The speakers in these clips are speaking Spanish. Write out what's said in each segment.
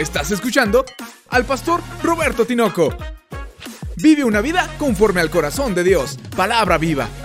Estás escuchando al pastor Roberto Tinoco. Vive una vida conforme al corazón de Dios. Palabra viva. En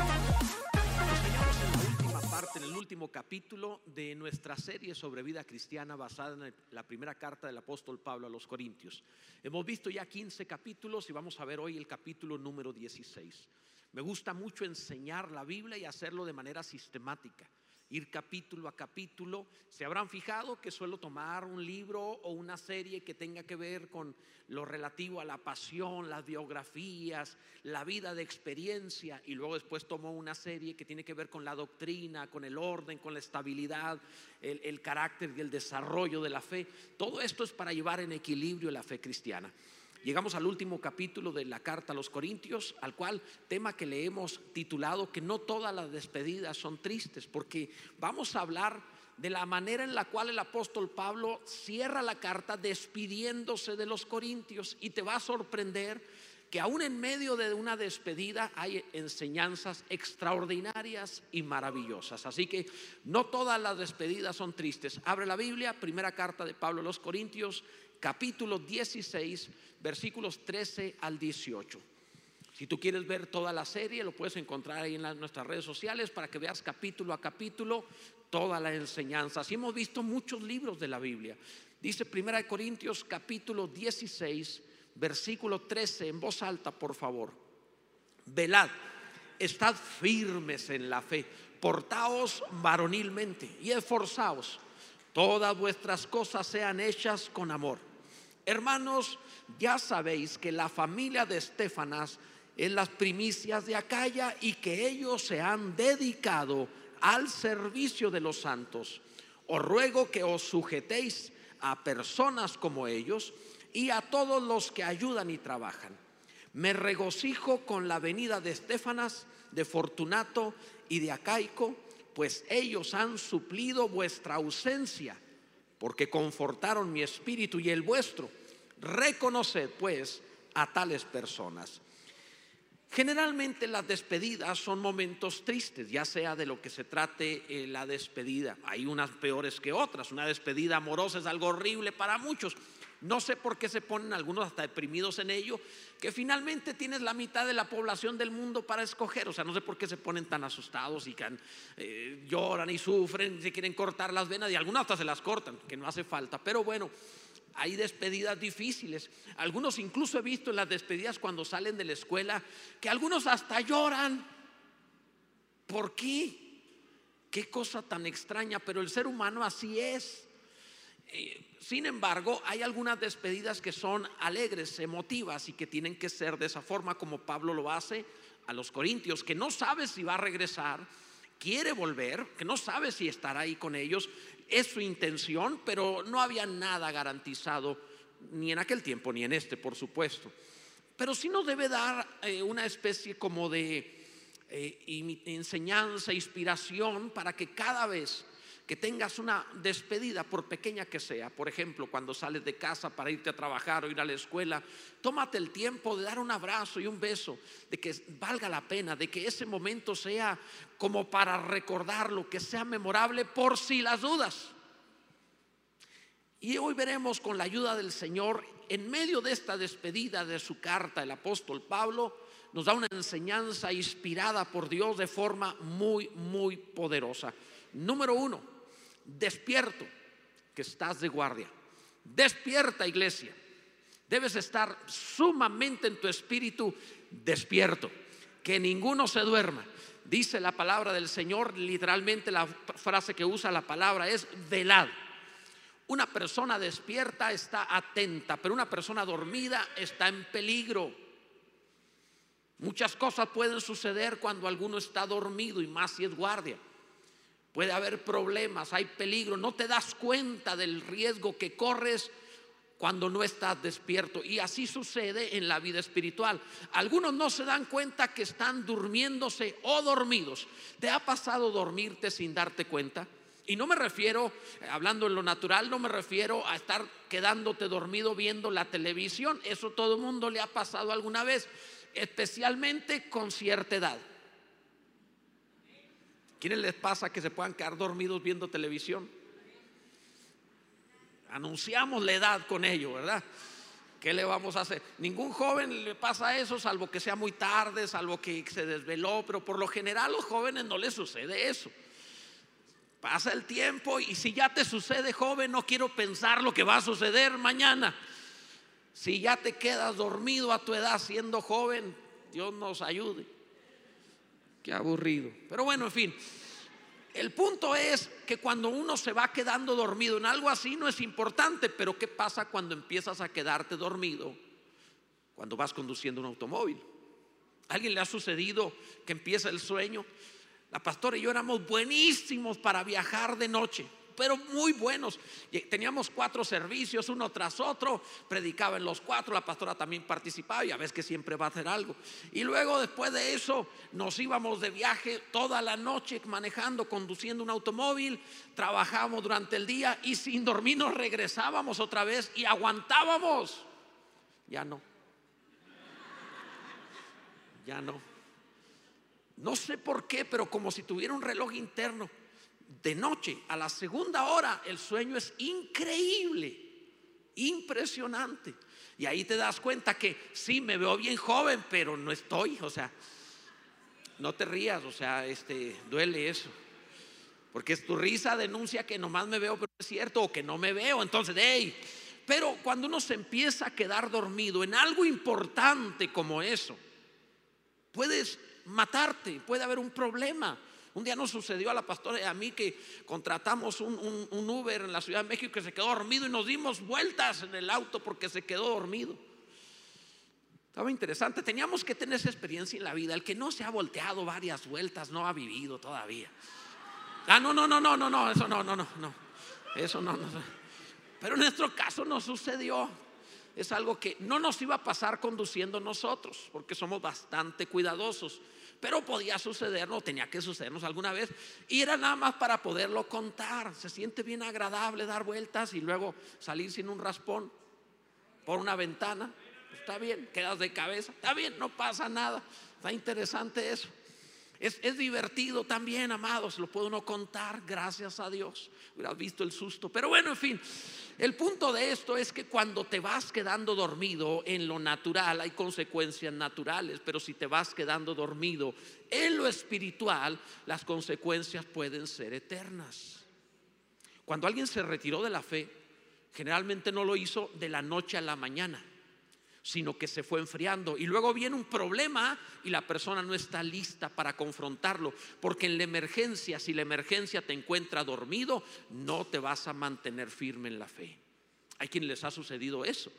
la última parte, en el último capítulo de nuestra serie sobre vida cristiana basada en la primera carta del apóstol Pablo a los Corintios. Hemos visto ya 15 capítulos y vamos a ver hoy el capítulo número 16. Me gusta mucho enseñar la Biblia y hacerlo de manera sistemática ir capítulo a capítulo. Se habrán fijado que suelo tomar un libro o una serie que tenga que ver con lo relativo a la pasión, las biografías, la vida de experiencia y luego después tomo una serie que tiene que ver con la doctrina, con el orden, con la estabilidad, el, el carácter y el desarrollo de la fe. Todo esto es para llevar en equilibrio la fe cristiana. Llegamos al último capítulo de la carta a los Corintios, al cual tema que le hemos titulado que no todas las despedidas son tristes, porque vamos a hablar de la manera en la cual el apóstol Pablo cierra la carta despidiéndose de los Corintios y te va a sorprender que aún en medio de una despedida hay enseñanzas extraordinarias y maravillosas. Así que no todas las despedidas son tristes. Abre la Biblia, primera carta de Pablo a los Corintios, capítulo 16, versículos 13 al 18. Si tú quieres ver toda la serie, lo puedes encontrar ahí en nuestras redes sociales para que veas capítulo a capítulo toda la enseñanza. Así hemos visto muchos libros de la Biblia. Dice Primera de Corintios capítulo 16, versículo 13 en voz alta, por favor. Velad, estad firmes en la fe, portaos varonilmente y esforzaos. Todas vuestras cosas sean hechas con amor. Hermanos, ya sabéis que la familia de Estefanas es las primicias de Acaya y que ellos se han dedicado al servicio de los santos. Os ruego que os sujetéis a personas como ellos y a todos los que ayudan y trabajan. Me regocijo con la venida de Estefanas, de Fortunato y de Acaico, pues ellos han suplido vuestra ausencia, porque confortaron mi espíritu y el vuestro. Reconoced pues a tales personas. Generalmente las despedidas son momentos tristes, ya sea de lo que se trate eh, la despedida. Hay unas peores que otras. Una despedida amorosa es algo horrible para muchos. No sé por qué se ponen algunos hasta deprimidos en ello, que finalmente tienes la mitad de la población del mundo para escoger. O sea, no sé por qué se ponen tan asustados y eh, lloran y sufren, se quieren cortar las venas y algunos hasta se las cortan, que no hace falta. Pero bueno, hay despedidas difíciles. Algunos incluso he visto en las despedidas cuando salen de la escuela que algunos hasta lloran. ¿Por qué? Qué cosa tan extraña, pero el ser humano así es. Eh, sin embargo, hay algunas despedidas que son alegres, emotivas y que tienen que ser de esa forma como Pablo lo hace a los corintios, que no sabe si va a regresar, quiere volver, que no sabe si estará ahí con ellos, es su intención, pero no había nada garantizado ni en aquel tiempo ni en este, por supuesto. Pero sí nos debe dar eh, una especie como de eh, enseñanza, inspiración para que cada vez que tengas una despedida, por pequeña que sea, por ejemplo, cuando sales de casa para irte a trabajar o ir a la escuela, tómate el tiempo de dar un abrazo y un beso, de que valga la pena, de que ese momento sea como para recordarlo, que sea memorable por si las dudas. Y hoy veremos con la ayuda del Señor, en medio de esta despedida de su carta, el apóstol Pablo nos da una enseñanza inspirada por Dios de forma muy, muy poderosa. Número uno, despierto, que estás de guardia. Despierta, iglesia. Debes estar sumamente en tu espíritu despierto, que ninguno se duerma. Dice la palabra del Señor, literalmente la frase que usa la palabra es velad. Una persona despierta está atenta, pero una persona dormida está en peligro. Muchas cosas pueden suceder cuando alguno está dormido y más si es guardia puede haber problemas, hay peligro, no te das cuenta del riesgo que corres cuando no estás despierto. Y así sucede en la vida espiritual. Algunos no se dan cuenta que están durmiéndose o dormidos. ¿Te ha pasado dormirte sin darte cuenta? Y no me refiero, hablando en lo natural, no me refiero a estar quedándote dormido viendo la televisión. Eso todo el mundo le ha pasado alguna vez, especialmente con cierta edad. ¿Quiénes les pasa que se puedan quedar dormidos viendo televisión? Anunciamos la edad con ello, ¿verdad? ¿Qué le vamos a hacer? Ningún joven le pasa eso, salvo que sea muy tarde, salvo que se desveló, pero por lo general a los jóvenes no les sucede eso. Pasa el tiempo y si ya te sucede joven, no quiero pensar lo que va a suceder mañana. Si ya te quedas dormido a tu edad siendo joven, Dios nos ayude. Qué aburrido. Pero bueno, en fin. El punto es que cuando uno se va quedando dormido en algo así no es importante, pero ¿qué pasa cuando empiezas a quedarte dormido cuando vas conduciendo un automóvil? ¿A alguien le ha sucedido que empieza el sueño? La pastora y yo éramos buenísimos para viajar de noche pero muy buenos. Teníamos cuatro servicios, uno tras otro, predicaba en los cuatro, la pastora también participaba y a veces que siempre va a hacer algo. Y luego después de eso nos íbamos de viaje toda la noche manejando, conduciendo un automóvil, trabajábamos durante el día y sin dormir nos regresábamos otra vez y aguantábamos. Ya no. Ya no. No sé por qué, pero como si tuviera un reloj interno de noche, a la segunda hora, el sueño es increíble, impresionante. Y ahí te das cuenta que sí, me veo bien joven, pero no estoy, o sea, no te rías, o sea, este, duele eso. Porque es tu risa denuncia que nomás me veo, pero es cierto, o que no me veo. Entonces, hey, pero cuando uno se empieza a quedar dormido en algo importante como eso, puedes matarte, puede haber un problema. Un día nos sucedió a la pastora y a mí que contratamos un, Uber en la Ciudad de México que se quedó dormido y nos dimos vueltas en el auto porque se quedó dormido. Estaba interesante, teníamos que tener esa experiencia en la vida. El que no se ha volteado varias vueltas no ha vivido todavía. Ah, no, no, no, no, no, no, eso no, no, no, no. Eso no, no. Pero en nuestro caso no sucedió. Es algo que no nos iba a pasar conduciendo nosotros, porque somos bastante cuidadosos pero podía sucedernos, tenía que sucedernos alguna vez, y era nada más para poderlo contar. Se siente bien agradable dar vueltas y luego salir sin un raspón por una ventana. está bien, quedas de cabeza, está bien, no pasa nada. Está interesante eso. Es, divertido también, amados, lo puedo uno contar, gracias a Dios. Hubieras visto el susto. Pero bueno, en fin, el punto de esto es que cuando te vas quedando dormido en lo natural hay consecuencias naturales, pero si te vas quedando dormido en lo espiritual, las consecuencias pueden ser eternas. Cuando alguien se retiró de la fe, generalmente no lo hizo de la noche a la mañana sino que se fue enfriando. Y luego viene un problema y la persona no está lista para confrontarlo, porque en la emergencia, si la emergencia te encuentra dormido, no te vas a mantener firme en la fe. Hay quien les ha sucedido eso.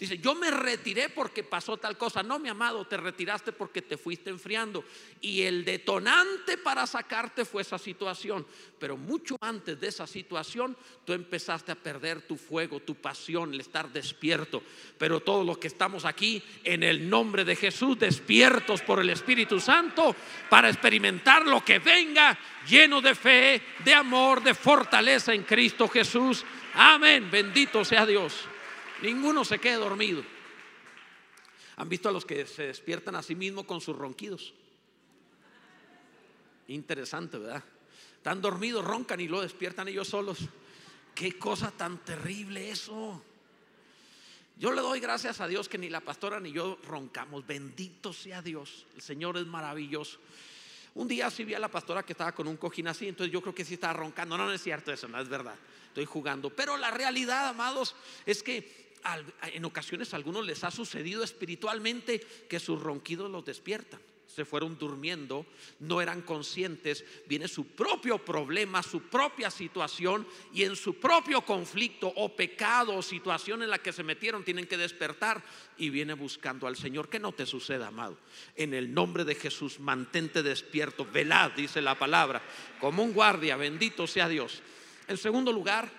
Dice, yo me retiré porque pasó tal cosa. No, mi amado, te retiraste porque te fuiste enfriando. Y el detonante para sacarte fue esa situación. Pero mucho antes de esa situación, tú empezaste a perder tu fuego, tu pasión, el estar despierto. Pero todos los que estamos aquí, en el nombre de Jesús, despiertos por el Espíritu Santo, para experimentar lo que venga, lleno de fe, de amor, de fortaleza en Cristo Jesús. Amén. Bendito sea Dios. Ninguno se quede dormido. ¿Han visto a los que se despiertan a sí mismos con sus ronquidos? Interesante, ¿verdad? Están dormidos, roncan y lo despiertan ellos solos. Qué cosa tan terrible eso. Yo le doy gracias a Dios que ni la pastora ni yo roncamos. Bendito sea Dios. El Señor es maravilloso. Un día sí vi a la pastora que estaba con un cojín así, entonces yo creo que sí estaba roncando. No, no es cierto eso, no es verdad. Estoy jugando. Pero la realidad, amados, es que en ocasiones a algunos les ha sucedido espiritualmente que sus ronquidos los despiertan. Se fueron durmiendo, no eran conscientes, viene su propio problema, su propia situación y en su propio conflicto o pecado o situación en la que se metieron tienen que despertar y viene buscando al Señor. Que no te suceda, amado. En el nombre de Jesús, mantente despierto, velad, dice la palabra, como un guardia, bendito sea Dios. En segundo lugar,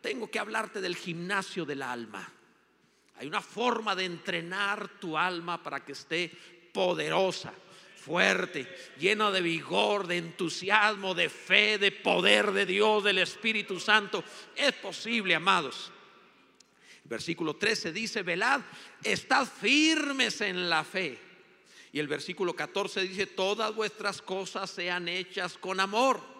tengo que hablarte del gimnasio del alma. Hay una forma de entrenar tu alma para que esté poderosa, fuerte, llena de vigor, de entusiasmo, de fe, de poder de Dios, del Espíritu Santo. Es posible, amados. versículo 13 dice, velad, estad firmes en la fe. Y el versículo 14 dice, todas vuestras cosas sean hechas con amor.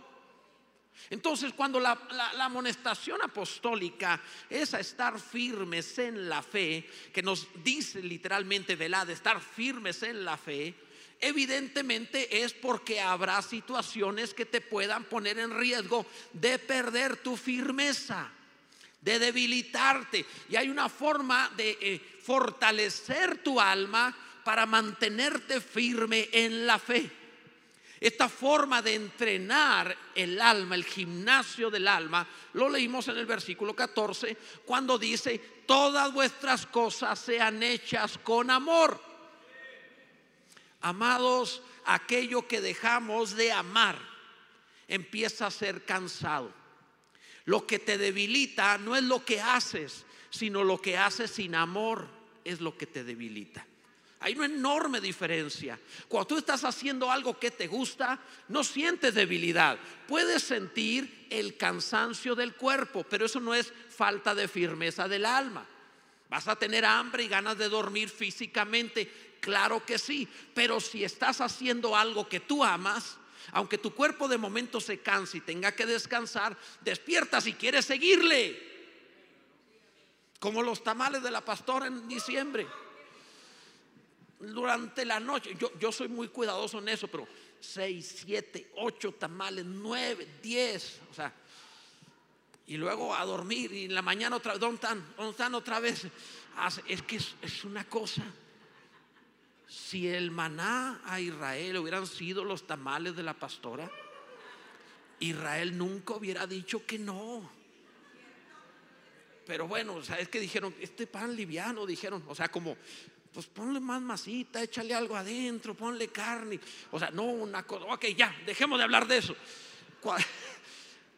Entonces, cuando la, amonestación apostólica es a estar firmes en la fe, que nos dice literalmente, velad, estar firmes en la fe, evidentemente es porque habrá situaciones que te puedan poner en riesgo de perder tu firmeza, de debilitarte. Y hay una forma de eh, fortalecer tu alma para mantenerte firme en la fe. Esta forma de entrenar el alma, el gimnasio del alma, lo leímos en el versículo 14, cuando dice, todas vuestras cosas sean hechas con amor. Amados, aquello que dejamos de amar empieza a ser cansado. Lo que te debilita no es lo que haces, sino lo que haces sin amor es lo que te debilita. Hay una enorme diferencia. Cuando tú estás haciendo algo que te gusta, no sientes debilidad. Puedes sentir el cansancio del cuerpo, pero eso no es falta de firmeza del alma. Vas a tener hambre y ganas de dormir físicamente, claro que sí, pero si estás haciendo algo que tú amas, aunque tu cuerpo de momento se canse y tenga que descansar, despierta si quieres seguirle. Como los tamales de la pastora en diciembre durante la noche. Yo, yo soy muy cuidadoso en eso, pero 6, 7, 8 tamales, 9, 10, o sea, y luego a dormir y en la mañana otra vez, ¿dónde están? ¿Dónde están otra vez? Es que es, es una cosa. Si el maná a Israel hubieran sido los tamales de la pastora, Israel nunca hubiera dicho que no. Pero bueno, o es que dijeron, este pan liviano, dijeron, o sea, como pues ponle más masita, échale algo adentro, ponle carne. O sea, no una cosa, ok, ya, dejemos de hablar de eso.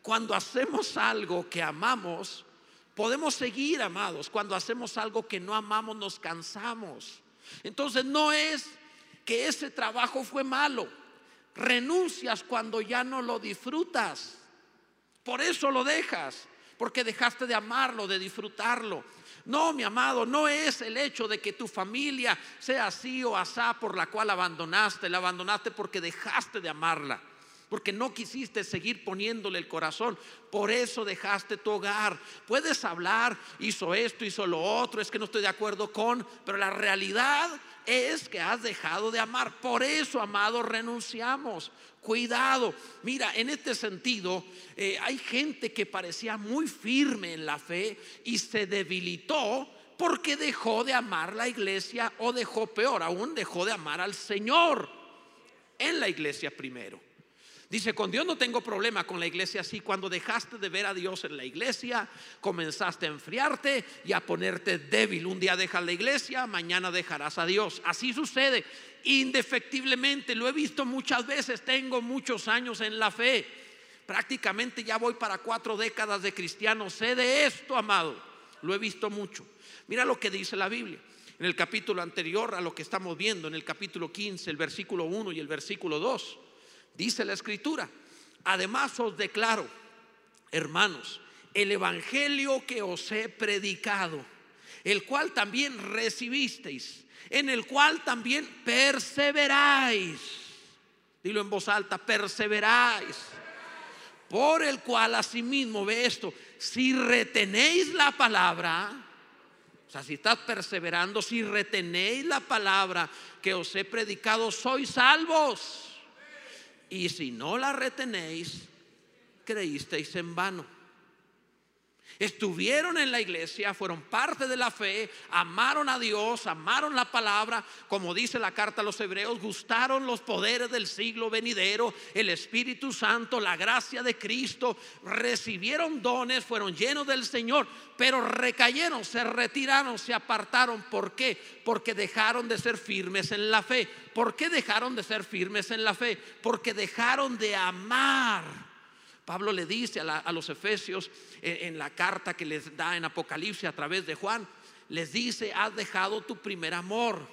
Cuando hacemos algo que amamos, podemos seguir amados. Cuando hacemos algo que no amamos, nos cansamos. Entonces no es que ese trabajo fue malo. Renuncias cuando ya no lo disfrutas. Por eso lo dejas, porque dejaste de amarlo, de disfrutarlo. No, mi amado, no es el hecho de que tu familia sea así o asá por la cual abandonaste. La abandonaste porque dejaste de amarla. Porque no quisiste seguir poniéndole el corazón. Por eso dejaste tu hogar. Puedes hablar, hizo esto, hizo lo otro, es que no estoy de acuerdo con, pero la realidad es que has dejado de amar. Por eso, amado, renunciamos. Cuidado. Mira, en este sentido, eh, hay gente que parecía muy firme en la fe y se debilitó porque dejó de amar la iglesia o dejó peor, aún dejó de amar al Señor en la iglesia primero. Dice, con Dios no tengo problema con la iglesia así. Cuando dejaste de ver a Dios en la iglesia, comenzaste a enfriarte y a ponerte débil. Un día dejas la iglesia, mañana dejarás a Dios. Así sucede indefectiblemente. Lo he visto muchas veces. Tengo muchos años en la fe. Prácticamente ya voy para cuatro décadas de cristiano. Sé de esto, amado. Lo he visto mucho. Mira lo que dice la Biblia. En el capítulo anterior a lo que estamos viendo, en el capítulo 15, el versículo 1 y el versículo 2. Dice la escritura, además os declaro, hermanos, el evangelio que os he predicado, el cual también recibisteis, en el cual también perseveráis. Dilo en voz alta, perseveráis. Por el cual asimismo ve esto, si retenéis la palabra, o sea, si estás perseverando, si retenéis la palabra que os he predicado, sois salvos. Y si no la retenéis, creísteis en vano. Estuvieron en la iglesia, fueron parte de la fe, amaron a Dios, amaron la palabra, como dice la carta a los hebreos, gustaron los poderes del siglo venidero, el Espíritu Santo, la gracia de Cristo, recibieron dones, fueron llenos del Señor, pero recayeron, se retiraron, se apartaron. ¿Por qué? Porque dejaron de ser firmes en la fe. ¿Por qué dejaron de ser firmes en la fe? Porque dejaron de amar Pablo le dice a, los efesios en, la carta que les da en Apocalipsis a través de Juan, les dice, has dejado tu primer amor.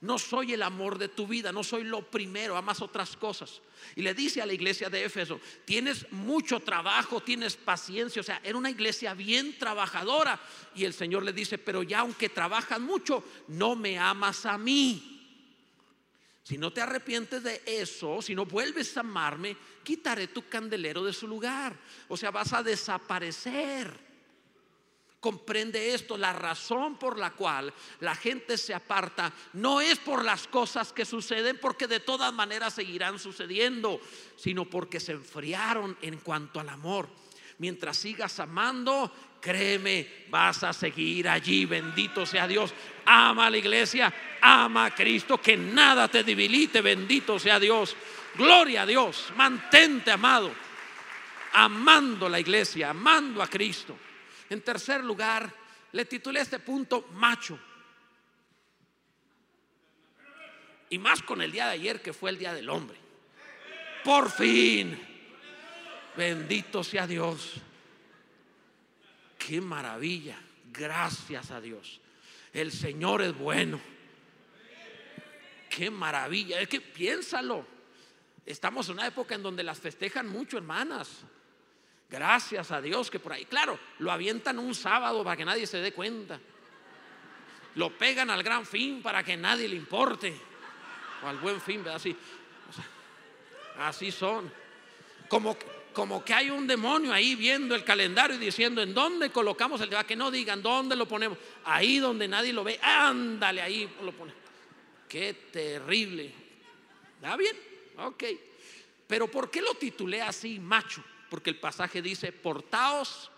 No soy el amor de tu vida, no soy lo primero, amas otras cosas. Y le dice a la iglesia de Éfeso, tienes mucho trabajo, tienes paciencia, o sea, era una iglesia bien trabajadora. Y el Señor le dice, pero ya aunque trabajas mucho, no me amas a mí. Si no te arrepientes de eso, si no vuelves a amarme, quitaré tu candelero de su lugar. O sea, vas a desaparecer. Comprende esto, la razón por la cual la gente se aparta no es por las cosas que suceden, porque de todas maneras seguirán sucediendo, sino porque se enfriaron en cuanto al amor. Mientras sigas amando, créeme, vas a seguir allí, bendito sea Dios. Ama a la iglesia, ama a Cristo, que nada te debilite, bendito sea Dios. Gloria a Dios, mantente amado, amando la iglesia, amando a Cristo. En tercer lugar, le titulé este punto macho. Y más con el día de ayer que fue el día del hombre. Por fin. Bendito sea Dios. Qué maravilla. Gracias a Dios. El Señor es bueno. Qué maravilla. Es que piénsalo. Estamos en una época en donde las festejan mucho, hermanas. Gracias a Dios que por ahí, claro, lo avientan un sábado para que nadie se dé cuenta. Lo pegan al gran fin para que nadie le importe. O al buen fin, Así, así son. Como, como que hay un demonio ahí viendo el calendario y diciendo en dónde colocamos el debate, que no digan dónde lo ponemos. Ahí donde nadie lo ve, ándale, ahí lo pone. Qué terrible. ¿Está bien? Ok. Pero ¿por qué lo titulé así, macho? porque el pasaje dice, portaos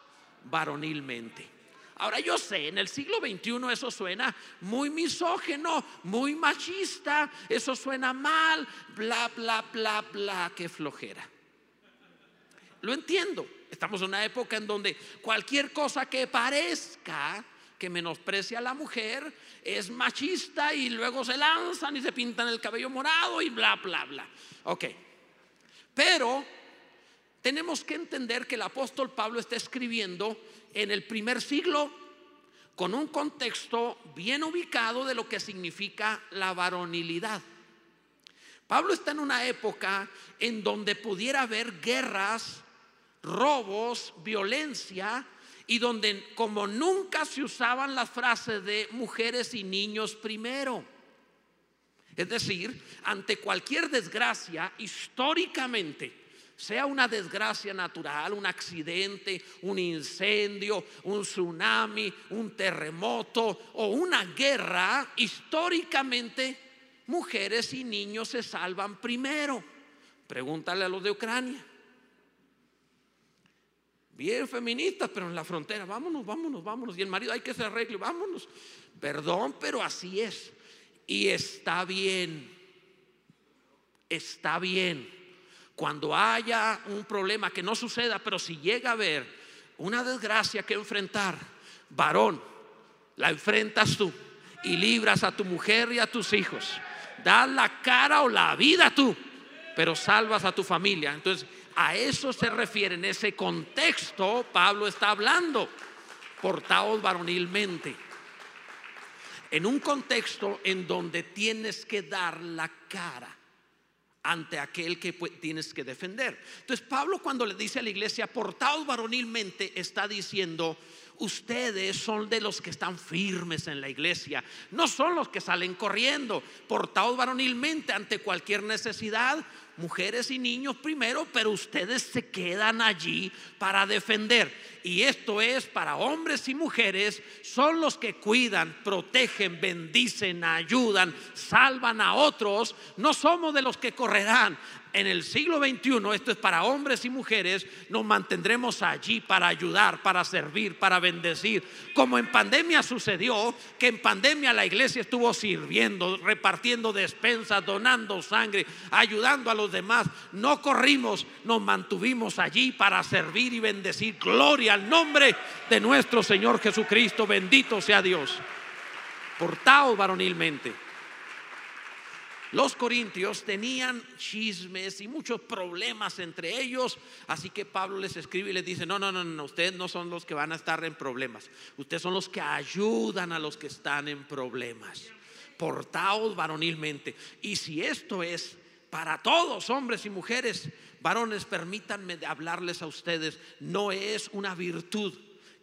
varonilmente. Ahora yo sé, en el siglo XXI eso suena muy misógeno, muy machista, eso suena mal, bla, bla, bla, bla, qué flojera. Lo entiendo, estamos en una época en donde cualquier cosa que parezca que menosprecia a la mujer es machista y luego se lanzan y se pintan el cabello morado y bla, bla, bla. Ok, pero tenemos que entender que el apóstol Pablo está escribiendo en el primer siglo con un contexto bien ubicado de lo que significa la varonilidad. Pablo está en una época en donde pudiera haber guerras, robos, violencia, y donde como nunca se usaban las frases de mujeres y niños primero. Es decir, ante cualquier desgracia, históricamente, sea una desgracia natural, un accidente, un incendio, un tsunami, un terremoto o una guerra, históricamente mujeres y niños se salvan primero. Pregúntale a los de Ucrania. Bien feministas, pero en la frontera, vámonos, vámonos, vámonos. Y el marido hay que se arregle, vámonos. Perdón, pero así es. Y está bien, está bien cuando haya un problema que no suceda, pero si llega a haber una desgracia que enfrentar, varón, la enfrentas tú y libras a tu mujer y a tus hijos. Das la cara o la vida tú, pero salvas a tu familia. Entonces, a eso se refiere en ese contexto, Pablo está hablando, portaos varonilmente. En un contexto en donde tienes que dar la cara ante aquel que tienes que defender. Entonces Pablo cuando le dice a la iglesia, portaos varonilmente, está diciendo, ustedes son de los que están firmes en la iglesia, no son los que salen corriendo, portaos varonilmente ante cualquier necesidad, mujeres y niños primero, pero ustedes se quedan allí para defender. Y esto es para hombres y mujeres, son los que cuidan, protegen, bendicen, ayudan, salvan a otros. No somos de los que correrán en el siglo XXI, esto es para hombres y mujeres, nos mantendremos allí para ayudar, para servir, para bendecir. Como en pandemia sucedió, que en pandemia la iglesia estuvo sirviendo, repartiendo despensas, donando sangre, ayudando a los demás. No corrimos, nos mantuvimos allí para servir y bendecir. Gloria al nombre de nuestro Señor Jesucristo, bendito sea Dios. Portaos varonilmente. Los corintios tenían chismes y muchos problemas entre ellos, así que Pablo les escribe y les dice, no, no, no, no, ustedes no son los que van a estar en problemas, ustedes son los que ayudan a los que están en problemas. Portaos varonilmente. Y si esto es para todos, hombres y mujeres, varones, permítanme hablarles a ustedes, no es una virtud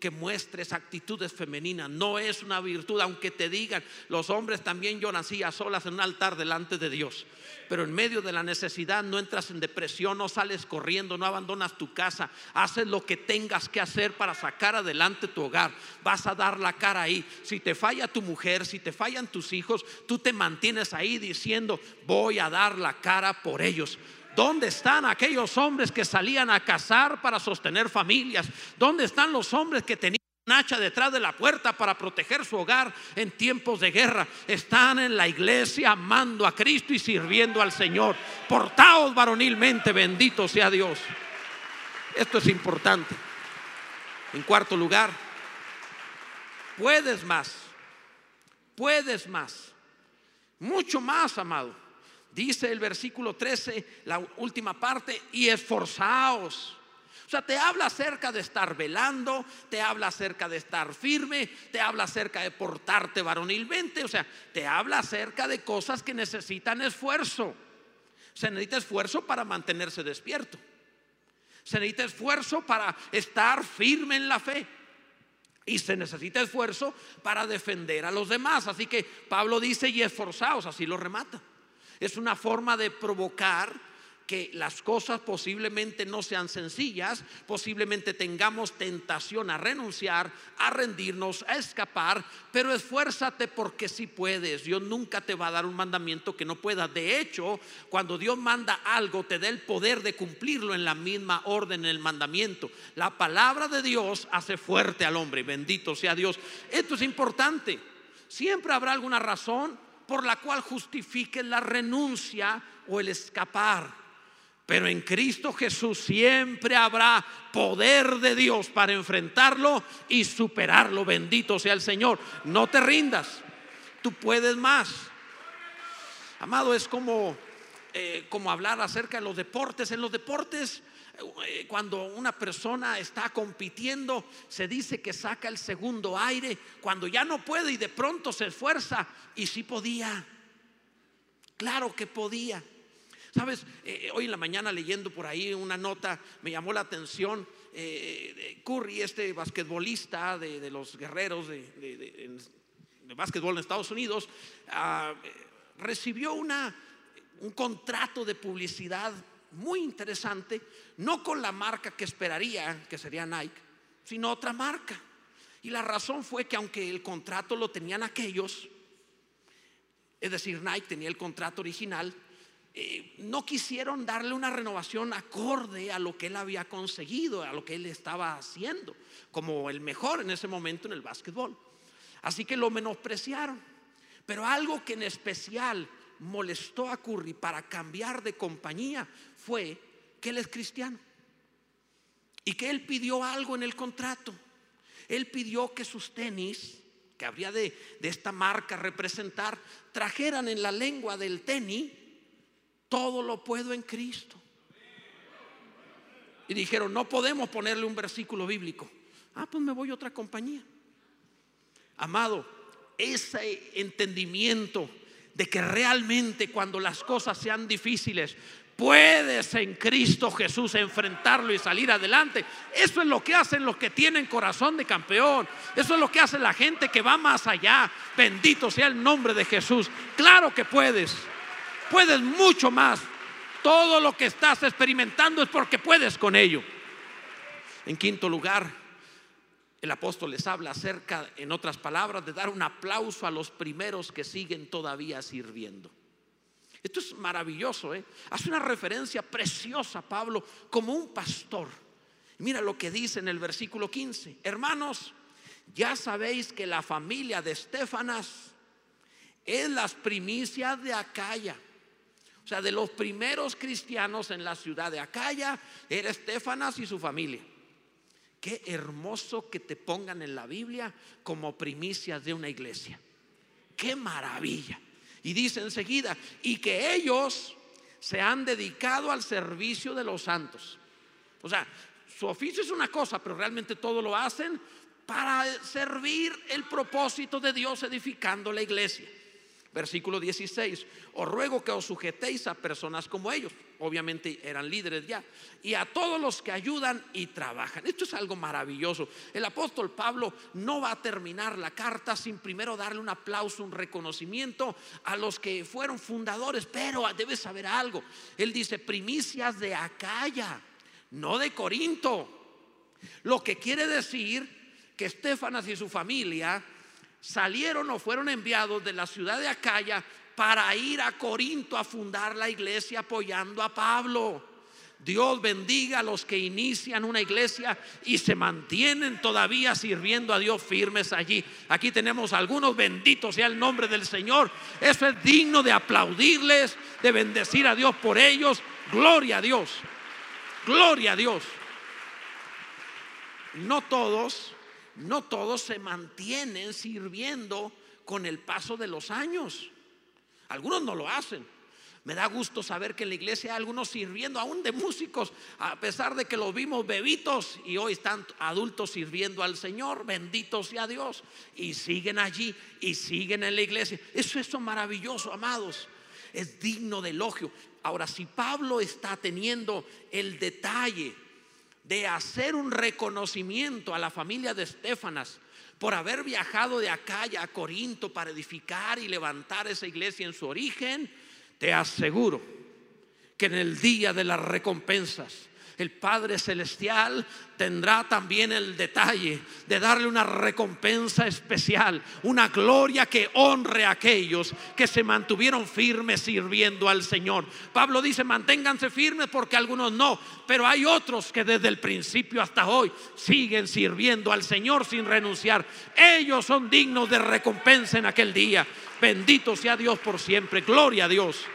que muestres actitudes femeninas. No es una virtud, aunque te digan, los hombres también lloran así a solas en un altar delante de Dios. Pero en medio de la necesidad no entras en depresión, no sales corriendo, no abandonas tu casa. Haces lo que tengas que hacer para sacar adelante tu hogar. Vas a dar la cara ahí. Si te falla tu mujer, si te fallan tus hijos, tú te mantienes ahí diciendo, voy a dar la cara por ellos. ¿Dónde están aquellos hombres que salían a cazar para sostener familias? ¿Dónde están los hombres que tenían hacha detrás de la puerta para proteger su hogar en tiempos de guerra? Están en la iglesia amando a Cristo y sirviendo al Señor. Portaos varonilmente, bendito sea Dios. Esto es importante. En cuarto lugar, puedes más. Puedes más. Mucho más, amado. Dice el versículo 13, la última parte, y esforzaos. O sea, te habla acerca de estar velando, te habla acerca de estar firme, te habla acerca de portarte varonilmente, o sea, te habla acerca de cosas que necesitan esfuerzo. Se necesita esfuerzo para mantenerse despierto. Se necesita esfuerzo para estar firme en la fe. Y se necesita esfuerzo para defender a los demás. Así que Pablo dice, y esforzaos, así lo remata. Es una forma de provocar que las cosas posiblemente no sean sencillas, posiblemente tengamos tentación a renunciar, a rendirnos, a escapar, pero esfuérzate porque si puedes. Dios nunca te va a dar un mandamiento que no pueda. De hecho, cuando Dios manda algo, te da el poder de cumplirlo en la misma orden, en el mandamiento. La palabra de Dios hace fuerte al hombre, bendito sea Dios. Esto es importante. Siempre habrá alguna razón por la cual justifique la renuncia o el escapar. Pero en Cristo Jesús siempre habrá poder de Dios para enfrentarlo y superarlo. Bendito sea el Señor. No te rindas. Tú puedes más. Amado, es como, eh, como hablar acerca de los deportes. En los deportes, eh, cuando una persona está compitiendo, se dice que saca el segundo aire. Cuando ya no puede y de pronto se esfuerza. Y sí podía. Claro que podía. Sabes, eh, hoy en la mañana leyendo por ahí una nota me llamó la atención. Eh, Curry, este basquetbolista de, los guerreros de, de, básquetbol en Estados Unidos, ah, recibió una, un contrato de publicidad muy interesante, no con la marca que esperaría, que sería Nike, sino otra marca. Y la razón fue que aunque el contrato lo tenían aquellos, es decir, Nike tenía el contrato original, eh, no quisieron darle una renovación acorde a lo que él había conseguido, a lo que él estaba haciendo, como el mejor en ese momento en el básquetbol. Así que lo menospreciaron. Pero algo que en especial molestó a Curry para cambiar de compañía fue que él es cristiano y que él pidió algo en el contrato. Él pidió que sus tenis, que habría de, de esta marca representar, trajeran en la lengua del tenis todo lo puedo en Cristo. Y dijeron, no podemos ponerle un versículo bíblico. Ah, pues me voy a otra compañía. Amado, ese entendimiento de que realmente cuando las cosas sean difíciles, puedes en Cristo Jesús enfrentarlo y salir adelante. Eso es lo que hacen los que tienen corazón de campeón. Eso es lo que hace la gente que va más allá. Bendito sea el nombre de Jesús. Claro que puedes puedes mucho más. Todo lo que estás experimentando es porque puedes con ello. En quinto lugar, el apóstol les habla acerca, en otras palabras, de dar un aplauso a los primeros que siguen todavía sirviendo. Esto es maravilloso, ¿eh? Hace una referencia preciosa, Pablo, como un pastor. Mira lo que dice en el versículo 15. Hermanos, ya sabéis que la familia de Estefanas es las primicias de Acaya. O sea, de los primeros cristianos en la ciudad de Acaya era Estefanas y su familia. Qué hermoso que te pongan en la Biblia como primicias de una iglesia. Qué maravilla. Y dice enseguida, y que ellos se han dedicado al servicio de los santos. O sea, su oficio es una cosa, pero realmente todo lo hacen para servir el propósito de Dios edificando la iglesia. Versículo 16, os ruego que os sujetéis a personas como ellos, obviamente eran líderes ya, y a todos los que ayudan y trabajan. Esto es algo maravilloso. El apóstol Pablo no va a terminar la carta sin primero darle un aplauso, un reconocimiento a los que fueron fundadores, pero debes saber algo. Él dice, primicias de Acaya, no de Corinto. Lo que quiere decir que Estefanas y su familia salieron o fueron enviados de la ciudad de Acaya para ir a Corinto a fundar la iglesia apoyando a Pablo. Dios bendiga a los que inician una iglesia y se mantienen todavía sirviendo a Dios firmes allí. Aquí tenemos algunos, benditos sea el nombre del Señor. Eso es digno de aplaudirles, de bendecir a Dios por ellos. Gloria a Dios. Gloria a Dios. No todos no todos se mantienen sirviendo con el paso de los años. Algunos no lo hacen. Me da gusto saber que en la iglesia hay algunos sirviendo, aún de músicos, a pesar de que los vimos bebitos y hoy están adultos sirviendo al Señor, bendito sea Dios, y siguen allí y siguen en la iglesia. Eso es maravilloso, amados, es digno de elogio. Ahora, si Pablo está teniendo el detalle de hacer un reconocimiento a la familia de Estefanas por haber viajado de acá a Corinto para edificar y levantar esa iglesia en su origen, te aseguro que en el día de las recompensas el Padre Celestial tendrá también el detalle de darle una recompensa especial, una gloria que honre a aquellos que se mantuvieron firmes sirviendo al Señor. Pablo dice, manténganse firmes porque algunos no, pero hay otros que desde el principio hasta hoy siguen sirviendo al Señor sin renunciar. Ellos son dignos de recompensa en aquel día. Bendito sea Dios por siempre. Gloria a Dios.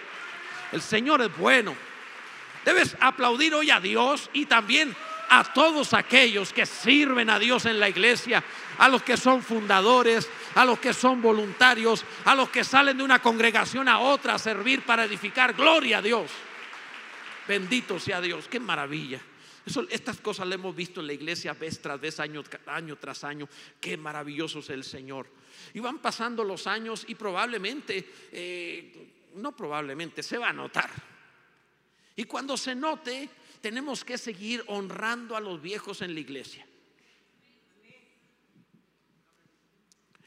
El Señor es bueno. Debes aplaudir hoy a Dios y también a todos aquellos que sirven a Dios en la iglesia, a los que son fundadores, a los que son voluntarios, a los que salen de una congregación a otra a servir para edificar. Gloria a Dios. Bendito sea Dios. Qué maravilla. estas cosas las hemos visto en la iglesia vez tras vez, año, año tras año. Qué maravilloso es el Señor. Y van pasando los años y probablemente, eh, no probablemente, se va a notar y cuando se note, tenemos que seguir honrando a los viejos en la iglesia.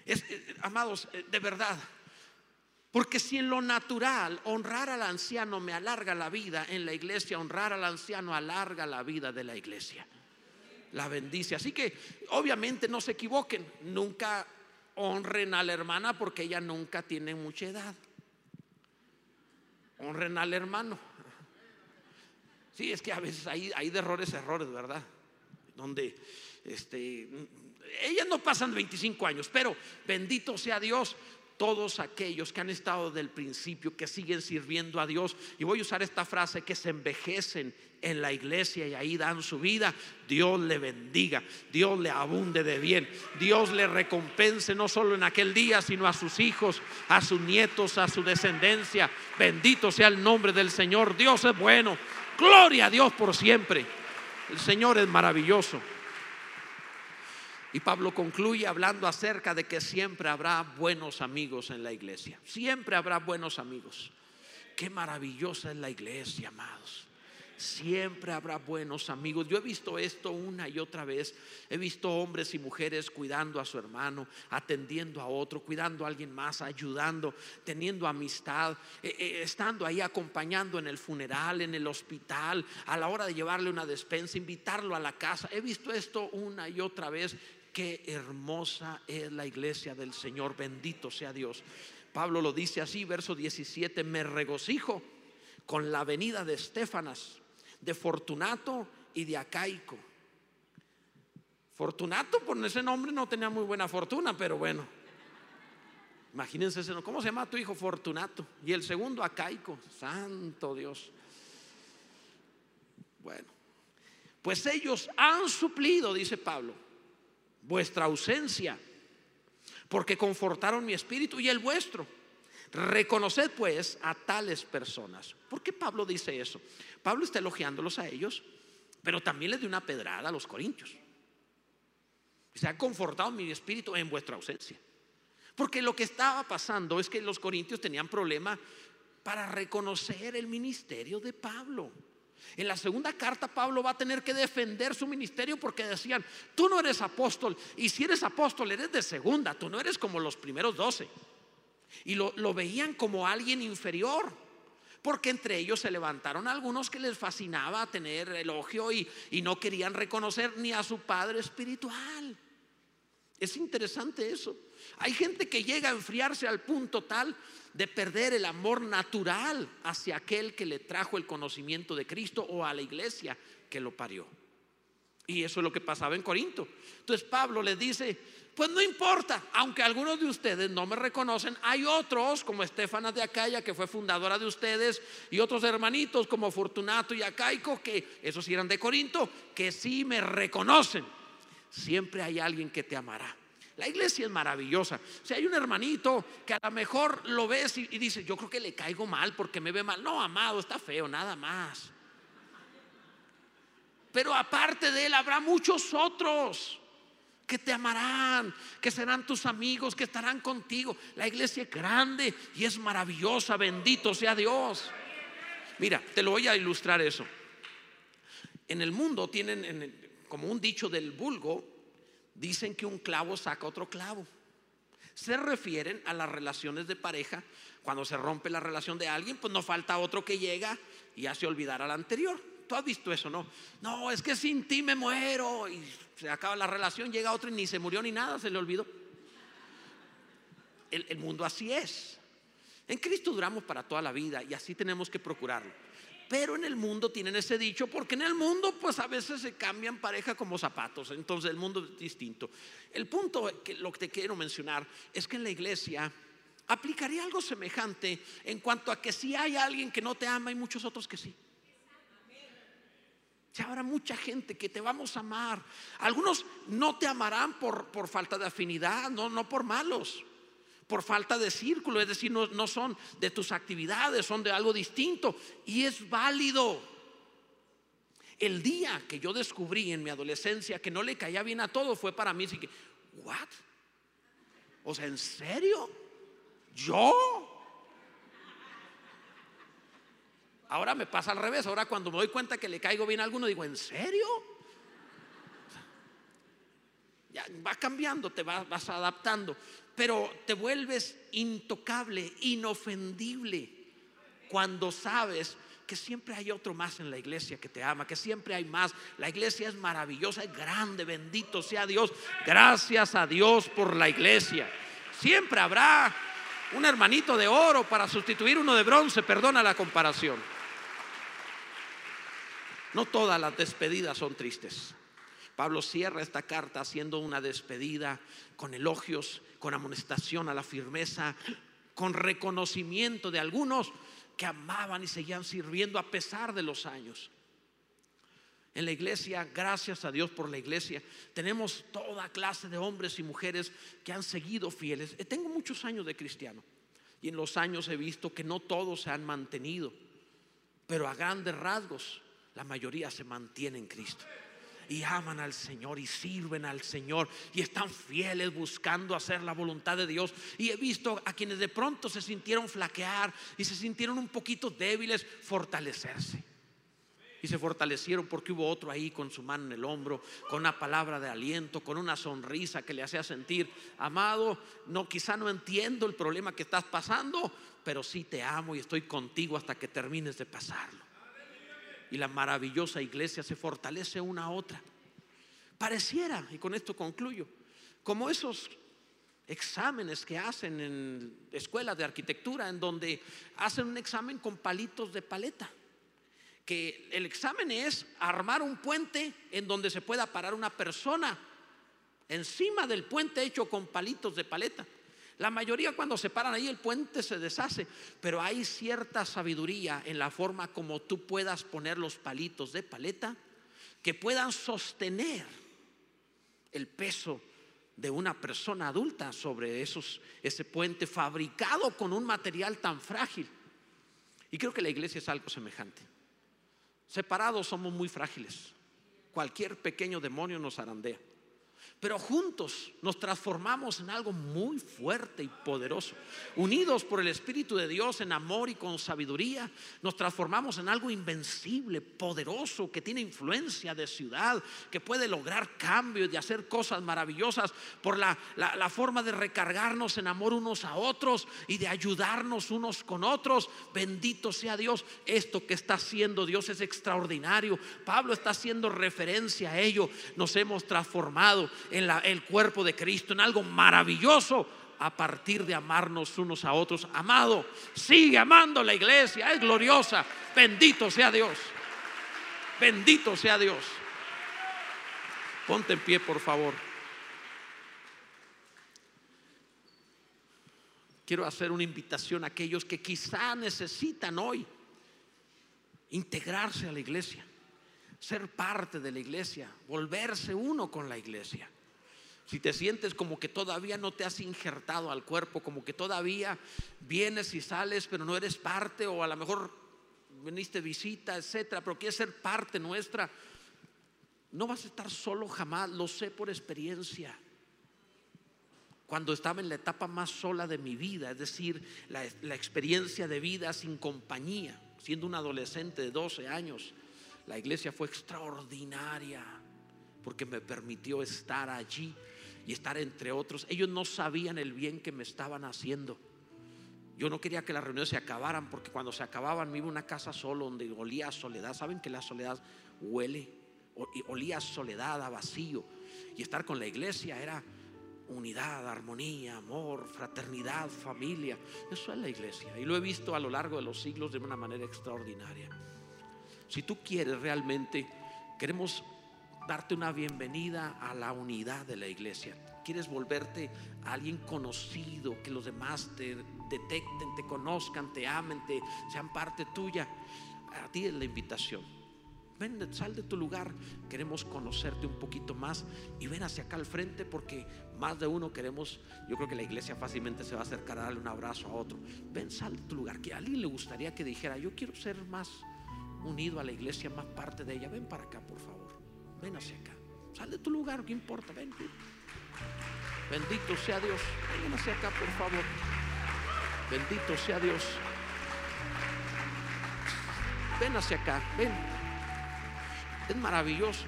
Eh, amados, eh, de verdad, porque si en lo natural honrar al anciano me alarga la vida, en la iglesia honrar al anciano alarga la vida de la iglesia. La bendice. Así que obviamente no se equivoquen, nunca honren a la hermana porque ella nunca tiene mucha edad. Honren al hermano Sí, es que a veces hay, hay de errores, errores, ¿verdad? Donde este, ellas no pasan 25 años, pero bendito sea Dios, todos aquellos que han estado del principio, que siguen sirviendo a Dios, y voy a usar esta frase, que se envejecen en la iglesia y ahí dan su vida, Dios le bendiga, Dios le abunde de bien, Dios le recompense no solo en aquel día, sino a sus hijos, a sus nietos, a su descendencia. Bendito sea el nombre del Señor, Dios es bueno. Gloria a Dios por siempre. El Señor es maravilloso. Y Pablo concluye hablando acerca de que siempre habrá buenos amigos en la iglesia. Siempre habrá buenos amigos. Qué maravillosa es la iglesia, amados. Siempre habrá buenos amigos. Yo he visto esto una y otra vez. He visto hombres y mujeres cuidando a su hermano, atendiendo a otro, cuidando a alguien más, ayudando, teniendo amistad, eh, eh, estando ahí acompañando en el funeral, en el hospital, a la hora de llevarle una despensa, invitarlo a la casa. He visto esto una y otra vez. Qué hermosa es la iglesia del Señor. Bendito sea Dios. Pablo lo dice así, verso 17, me regocijo con la venida de Estefanas de Fortunato y de Acaico. Fortunato, por ese nombre no tenía muy buena fortuna, pero bueno. Imagínense, ¿cómo se llama tu hijo Fortunato? Y el segundo Acaico, santo Dios. Bueno, pues ellos han suplido, dice Pablo, vuestra ausencia, porque confortaron mi espíritu y el vuestro. Reconoced pues a tales personas. ¿Por qué Pablo dice eso? Pablo está elogiándolos a ellos, pero también les dio una pedrada a los corintios. Se ha confortado mi espíritu en vuestra ausencia. Porque lo que estaba pasando es que los corintios tenían problema para reconocer el ministerio de Pablo. En la segunda carta Pablo va a tener que defender su ministerio porque decían, tú no eres apóstol y si eres apóstol eres de segunda, tú no eres como los primeros doce. Y lo, veían como alguien inferior, porque entre ellos se levantaron algunos que les fascinaba tener elogio y, y no querían reconocer ni a su padre espiritual. Es interesante eso. Hay gente que llega a enfriarse al punto tal de perder el amor natural hacia aquel que le trajo el conocimiento de Cristo o a la iglesia que lo parió. Y eso es lo que pasaba en Corinto. Entonces Pablo le dice, pues no importa, aunque algunos de ustedes no me reconocen, hay otros como Estefana de Acaya, que fue fundadora de ustedes, y otros hermanitos como Fortunato y Acaico, que esos eran de Corinto, que sí me reconocen. Siempre hay alguien que te amará. La iglesia es maravillosa. Si hay un hermanito que a lo mejor lo ves y, dice, yo creo que le caigo mal porque me ve mal. No, amado, está feo, nada más. Pero aparte de él habrá muchos otros que te amarán, que serán tus amigos, que estarán contigo. La iglesia es grande y es maravillosa, bendito sea Dios. Mira, te lo voy a ilustrar eso. En el mundo tienen como un dicho del vulgo, dicen que un clavo saca otro clavo. Se refieren a las relaciones de pareja. Cuando se rompe la relación de alguien, pues no falta otro que llega y hace olvidar al anterior. Has visto eso, ¿no? No, es que sin ti me muero. Y se acaba la relación, llega otro y ni se murió ni nada, se le olvidó. El, el mundo así es. En Cristo duramos para toda la vida y así tenemos que procurarlo. Pero en el mundo tienen ese dicho porque en el mundo pues a veces se cambian pareja como zapatos. Entonces el mundo es distinto. El punto que lo que te quiero mencionar es que en la iglesia aplicaría algo semejante en cuanto a que si hay alguien que no te ama y muchos otros que sí. Ya habrá mucha gente que te vamos a amar. Algunos no te amarán por, por falta de afinidad, no, no por malos por falta de círculo, es decir, no, son de tus actividades, son de algo distinto y es válido. El día que yo descubrí en mi adolescencia que no le caía bien a todo fue para mí así que, ¿what? O sea, ¿en serio? ¿Yo? Ahora me pasa al revés, ahora cuando me doy cuenta que le caigo bien a alguno digo, ¿en serio? Ya va cambiando, te vas, adaptando pero te vuelves intocable, inofendible, cuando sabes que siempre hay otro más en la iglesia que te ama, que siempre hay más. La iglesia es maravillosa, es grande, bendito sea Dios. Gracias a Dios por la iglesia. Siempre habrá un hermanito de oro para sustituir uno de bronce, perdona la comparación. No todas las despedidas son tristes. Pablo cierra esta carta haciendo una despedida con elogios, con amonestación a la firmeza, con reconocimiento de algunos que amaban y seguían sirviendo a pesar de los años. En la iglesia, gracias a Dios por la iglesia, tenemos toda clase de hombres y mujeres que han seguido fieles. Eh, tengo muchos años de cristiano y en los años he visto que no todos se han mantenido, pero a grandes rasgos la mayoría se mantiene en Cristo y aman al Señor y sirven al Señor y están fieles buscando hacer la voluntad de Dios. Y he visto a quienes de pronto se sintieron flaquear y se sintieron un poquito débiles, fortalecerse. Y se fortalecieron porque hubo otro ahí con su mano en el hombro, con una palabra de aliento, con una sonrisa que le hacía sentir, amado, no quizá no entiendo el problema que estás pasando, pero sí te amo y estoy contigo hasta que termines de pasarlo y la maravillosa iglesia se fortalece una a otra. Pareciera, y con esto concluyo, como esos exámenes que hacen en escuelas de arquitectura, en donde hacen un examen con palitos de paleta. Que el examen es armar un puente en donde se pueda parar una persona encima del puente hecho con palitos de paleta. La mayoría cuando se paran ahí el puente se deshace, pero hay cierta sabiduría en la forma como tú puedas poner los palitos de paleta que puedan sostener el peso de una persona adulta sobre esos, ese puente fabricado con un material tan frágil. Y creo que la iglesia es algo semejante. Separados somos muy frágiles. Cualquier pequeño demonio nos arandea. Pero juntos nos transformamos en algo muy fuerte y poderoso. Unidos por el Espíritu de Dios en amor y con sabiduría, nos transformamos en algo invencible, poderoso, que tiene influencia de ciudad, que puede lograr cambios y hacer cosas maravillosas por la, la forma de recargarnos en amor unos a otros y de ayudarnos unos con otros. Bendito sea Dios. Esto que está haciendo Dios es extraordinario. Pablo está haciendo referencia a ello. Nos hemos transformado en el cuerpo de Cristo, en algo maravilloso a partir de amarnos unos a otros. Amado, sigue amando la iglesia, es gloriosa. Bendito sea Dios. Bendito sea Dios. Ponte en pie, por favor. Quiero hacer una invitación a aquellos que quizá necesitan hoy integrarse a la iglesia, ser parte de la iglesia, volverse uno con la iglesia. Si te sientes como que todavía no te has injertado al cuerpo, como que todavía vienes y sales, pero no eres parte, o a lo mejor viniste visita, etcétera, pero quieres ser parte nuestra, no vas a estar solo jamás, lo sé por experiencia. Cuando estaba en la etapa más sola de mi vida, es decir, la, la experiencia de vida sin compañía, siendo un adolescente de 12 años, la iglesia fue extraordinaria porque me permitió estar allí y estar entre otros. Ellos no sabían el bien que me estaban haciendo. Yo no quería que las reuniones se acabaran porque cuando se acababan me iba una casa solo donde olía a soledad. ¿Saben que la soledad huele? Olía a soledad, a vacío. Y estar con la iglesia era unidad, armonía, amor, fraternidad, familia. Eso es la iglesia. Y lo he visto a lo largo de los siglos de una manera extraordinaria. Si tú quieres realmente, queremos darte una bienvenida a la unidad de la iglesia. Quieres volverte a alguien conocido, que los demás te detecten, te conozcan, te amen, te, sean parte tuya. A ti es la invitación. Ven, sal de tu lugar. Queremos conocerte un poquito más y ven hacia acá al frente porque más de uno queremos. Yo creo que la iglesia fácilmente se va a acercar a darle un abrazo a otro. Ven, sal de tu lugar. Que a alguien le gustaría que dijera: Yo quiero ser más unido a la iglesia, más parte de ella. Ven para acá, por favor. Ven hacia acá. Sal de tu lugar, ¿qué importa? Ven. Bendito sea Dios. Ven hacia acá, por favor. Bendito sea Dios. Ven hacia acá, ven. Es maravilloso.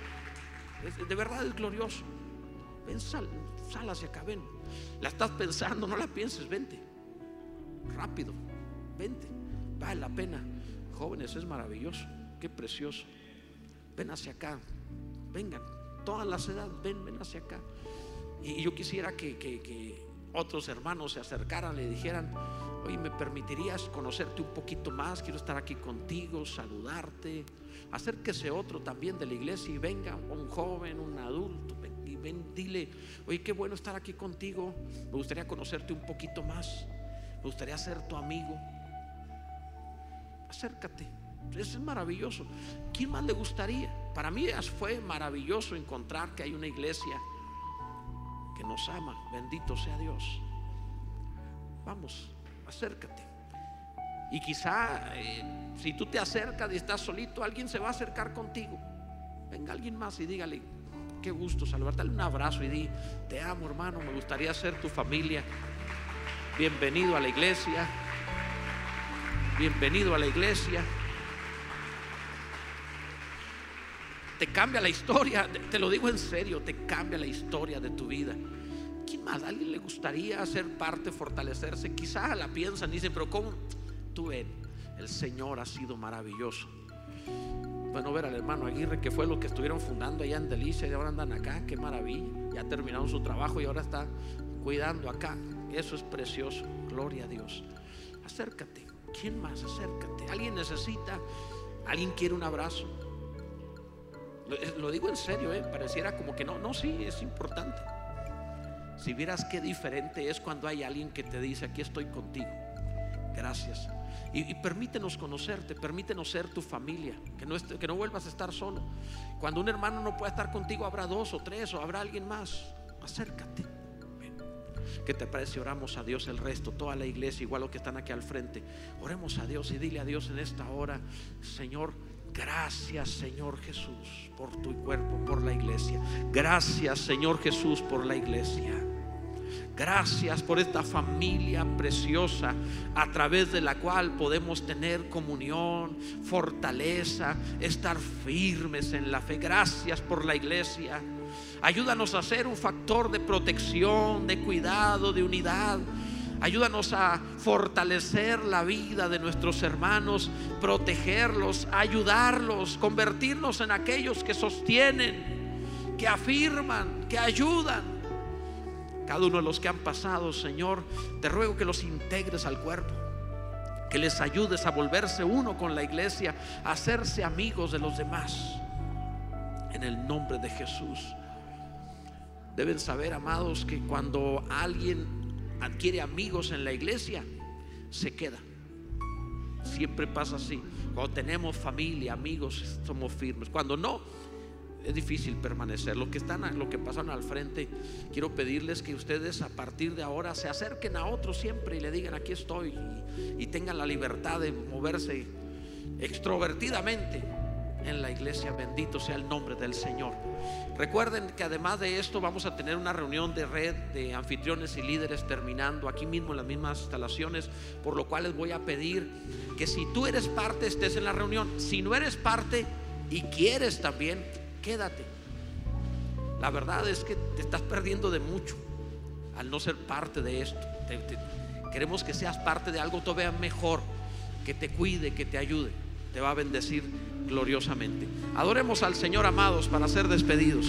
de verdad es glorioso. Ven, sal, sal hacia acá, ven. La estás pensando, no la pienses, vente. Rápido, vente. Vale la pena. Jóvenes, es maravilloso. Qué precioso. Ven hacia acá vengan, todas las edades, ven, ven hacia acá. Y yo quisiera que, otros hermanos se acercaran, le dijeran, oye, ¿me permitirías conocerte un poquito más? Quiero estar aquí contigo, saludarte. Acérquese otro también de la iglesia y venga, un joven, un adulto, y ven, dile, oye, qué bueno estar aquí contigo. Me gustaría conocerte un poquito más. Me gustaría ser tu amigo. Acércate. Eso es maravilloso. ¿Quién más le gustaría? Para mí fue maravilloso encontrar que hay una iglesia que nos ama. Bendito sea Dios. Vamos, acércate. Y quizá eh, si tú te acercas y estás solito, alguien se va a acercar contigo. Venga alguien más y dígale, qué gusto saludarte, dale un abrazo y di, te amo hermano, me gustaría ser tu familia. Bienvenido a la iglesia. Bienvenido a la iglesia. Te cambia la historia, te lo digo en serio, te cambia la historia de tu vida. ¿Quién más? ¿A alguien le gustaría ser parte, fortalecerse? Quizá la piensan, dicen, pero ¿cómo? Tú ven, el Señor ha sido maravilloso. Bueno, ver al hermano Aguirre, que fue lo que estuvieron fundando allá en Delicia y ahora andan acá, qué maravilla. Ya terminaron su trabajo y ahora está cuidando acá. Eso es precioso, gloria a Dios. Acércate, ¿quién más? Acércate. ¿Alguien necesita? ¿Alguien quiere un abrazo? Lo, digo en serio, ¿eh? pareciera como que no, no, sí, es importante. Si vieras qué diferente es cuando hay alguien que te dice, aquí estoy contigo, gracias. Y, permítenos conocerte, permítenos ser tu familia, que no, que no vuelvas a estar solo. Cuando un hermano no pueda estar contigo, habrá dos o tres o habrá alguien más. Acércate. ¿Qué te parece? Oramos a Dios el resto, toda la iglesia, igual los que están aquí al frente. Oremos a Dios y dile a Dios en esta hora, Señor, Gracias Señor Jesús por tu cuerpo, por la iglesia. Gracias Señor Jesús por la iglesia. Gracias por esta familia preciosa a través de la cual podemos tener comunión, fortaleza, estar firmes en la fe. Gracias por la iglesia. Ayúdanos a ser un factor de protección, de cuidado, de unidad. Ayúdanos a fortalecer la vida de nuestros hermanos, protegerlos, ayudarlos, convertirnos en aquellos que sostienen, que afirman, que ayudan cada uno de los que han pasado, Señor, te ruego que los integres al cuerpo, que les ayudes a volverse uno con la iglesia, a hacerse amigos de los demás. En el nombre de Jesús. Deben saber, amados, que cuando alguien adquiere amigos en la iglesia, se queda. Siempre pasa así. Cuando tenemos familia, amigos, somos firmes. Cuando no, es difícil permanecer. Los que están, lo que pasan al frente, quiero pedirles que ustedes a partir de ahora se acerquen a otros siempre y le digan aquí estoy y tengan la libertad de moverse extrovertidamente en la iglesia. Bendito sea el nombre del Señor. Recuerden que además de esto vamos a tener una reunión de red de anfitriones y líderes terminando aquí mismo en las mismas instalaciones, por lo cual les voy a pedir que si tú eres parte estés en la reunión. Si no eres parte y quieres también, quédate. La verdad es que te estás perdiendo de mucho al no ser parte de esto. queremos que seas parte de algo todavía mejor, que te cuide, que te ayude. Te va a bendecir gloriosamente. Adoremos al Señor amados para ser despedidos.